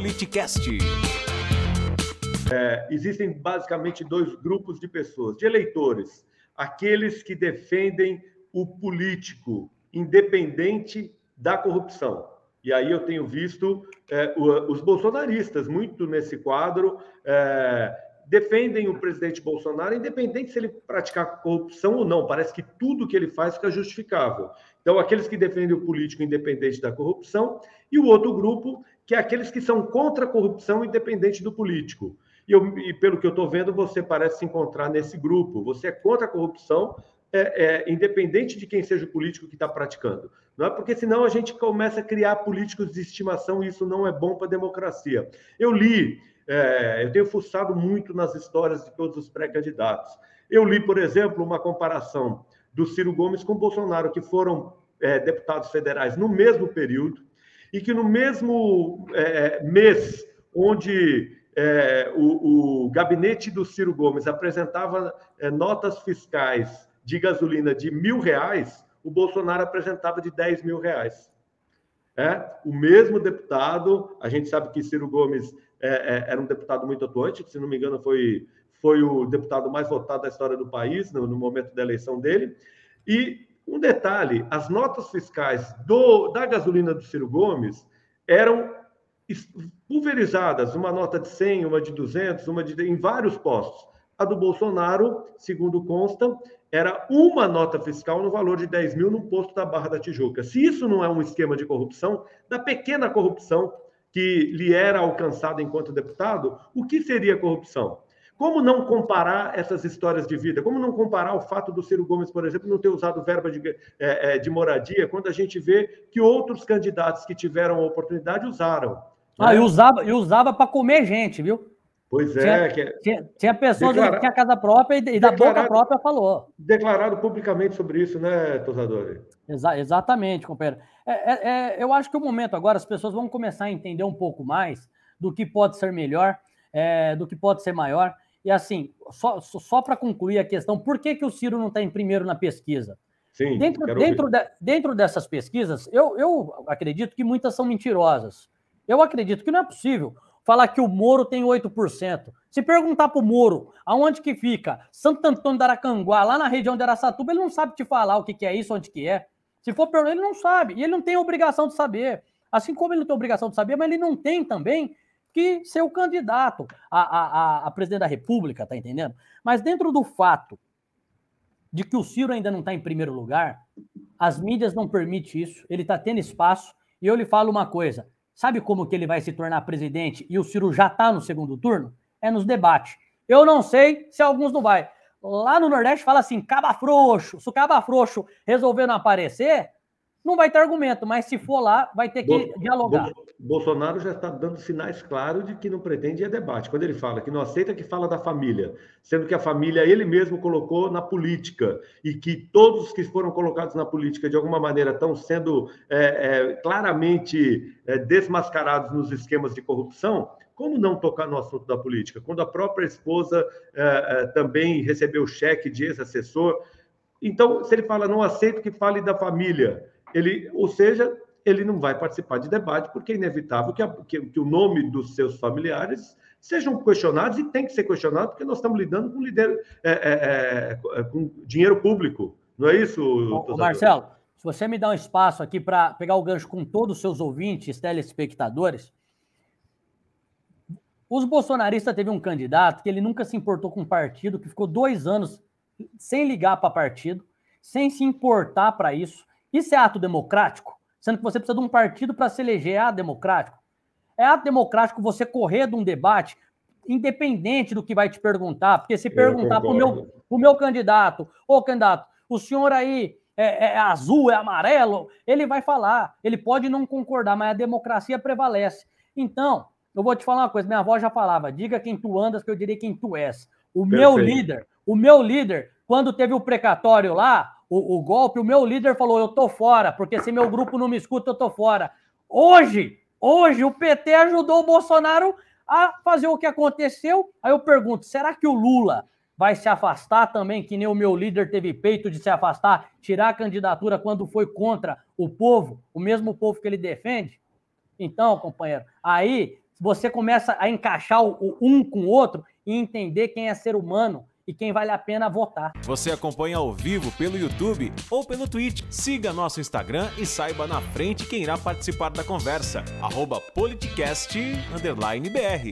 Politicast. É, existem basicamente dois grupos de pessoas, de eleitores. Aqueles que defendem o político independente da corrupção. E aí eu tenho visto é, os bolsonaristas muito nesse quadro. É, defendem o presidente Bolsonaro, independente se ele praticar corrupção ou não. Parece que tudo que ele faz fica justificável. Então, aqueles que defendem o político independente da corrupção, e o outro grupo, que é aqueles que são contra a corrupção independente do político. E, eu, e pelo que eu estou vendo, você parece se encontrar nesse grupo. Você é contra a corrupção, é, é, independente de quem seja o político que está praticando. Não é porque senão a gente começa a criar políticos de estimação e isso não é bom para a democracia. Eu li, é, eu tenho fuçado muito nas histórias de todos os pré-candidatos. Eu li, por exemplo, uma comparação do Ciro Gomes com Bolsonaro, que foram é, deputados federais no mesmo período, e que no mesmo é, mês onde é, o, o, gabinete do Ciro Gomes apresentava é, notas fiscais de gasolina de mil reais, o Bolsonaro apresentava de 10 mil reais. É, o mesmo deputado, a gente sabe que Ciro Gomes é, é, era um deputado muito atuante, que, se não me engano, foi, foi o deputado mais votado da história do país no, no momento da eleição dele. E um detalhe: as notas fiscais do, da gasolina do Ciro Gomes eram pulverizadas, uma nota de 100, uma de 200, uma de em vários postos. A do Bolsonaro, segundo consta, era uma nota fiscal no valor de 10 mil no posto da Barra da Tijuca. Se isso não é um esquema de corrupção, da pequena corrupção que lhe era alcançada enquanto deputado, o que seria corrupção? Como não comparar essas histórias de vida? Como não comparar o fato do Ciro Gomes, por exemplo, não ter usado verba de, é, é de moradia, quando a gente vê que outros candidatos que tiveram a oportunidade usaram? Ah, né? e usava, e usava para comer gente, viu? Pois é. Tinha, é... tinha, tinha pessoas Declara... que tinha casa própria e, e da boca própria falou. Declarado publicamente sobre isso, né, Tosador? Exa exatamente, companheiro. É, é, é, eu acho que o momento agora as pessoas vão começar a entender um pouco mais do que pode ser melhor, é, do que pode ser maior. E assim, só, só para concluir a questão, por que, que o Ciro não está em primeiro na pesquisa? Sim, dentro, dentro, de, dentro dessas pesquisas, eu, eu acredito que muitas são mentirosas. Eu acredito que não é possível falar que o Moro tem 8%. Se perguntar para o Moro aonde que fica Santo Antônio da Aracanguá, lá na região de Araçatuba, ele não sabe te falar o que, que é isso, onde que é. Se for perguntar, ele não sabe. E ele não tem obrigação de saber. Assim como ele não tem obrigação de saber, mas ele não tem também que ser o candidato a, presidente da República, tá entendendo? Mas dentro do fato de que o Ciro ainda não está em primeiro lugar, as mídias não permitem isso, ele está tendo espaço, e eu lhe falo uma coisa: sabe como que ele vai se tornar presidente e o Ciro já está no segundo turno? É nos debates. Eu não sei se alguns não vai. Lá no Nordeste fala assim, caba frouxo. Se o caba frouxo resolver não aparecer, não vai ter argumento, mas se for lá, vai ter que Bo dialogar. Bolsonaro já está dando sinais claros de que não pretende ir a debate. Quando ele fala que não aceita que fala da família, sendo que a família ele mesmo colocou na política e que todos que foram colocados na política de alguma maneira estão sendo é, é, claramente é, desmascarados nos esquemas de corrupção, como não tocar no assunto da política? Quando a própria esposa é, é, também recebeu cheque de ex-assessor. Então, se ele fala não aceito que fale da família, ele, ou seja, ele não vai participar de debate, porque é inevitável que, a, que, que, o nome dos seus familiares sejam questionados e tem que ser questionado, porque nós estamos lidando com, lider, é, é, é, com dinheiro público. Não é isso, Ô, Marcelo? Se você me dá um espaço aqui para pegar o gancho com todos os seus ouvintes, telespectadores, os bolsonaristas teve um candidato que ele nunca se importou com partido, que ficou dois anos sem ligar para partido, sem se importar para isso. Isso é ato democrático? Sendo que você precisa de um partido para se eleger. É ato democrático? É ato democrático você correr de um debate, independente do que vai te perguntar. Porque se perguntar para o meu, meu candidato, ô candidato, o senhor aí é, é, azul, é amarelo, ele vai falar. Ele pode não concordar, mas a democracia prevalece. Então, eu vou te falar uma coisa: minha avó já falava, diga quem tu andas, que eu diria quem tu és. O Perfeito. meu líder, o meu líder, quando teve o precatório lá, o, o, golpe, o meu líder falou: eu tô fora, porque se meu grupo não me escuta, eu tô fora. Hoje, hoje, o PT ajudou o Bolsonaro a fazer o que aconteceu. Aí eu pergunto: será que o Lula vai se afastar também, que nem o meu líder teve peito de se afastar, tirar a candidatura quando foi contra o povo, o mesmo povo que ele defende? Então, companheiro, aí você começa a encaixar o, um com o outro e entender quem é ser humano e quem vale a pena votar. Você acompanha ao vivo pelo YouTube ou pelo Twitch. Siga nosso Instagram e saiba na frente quem irá participar da conversa. Arroba politicast_br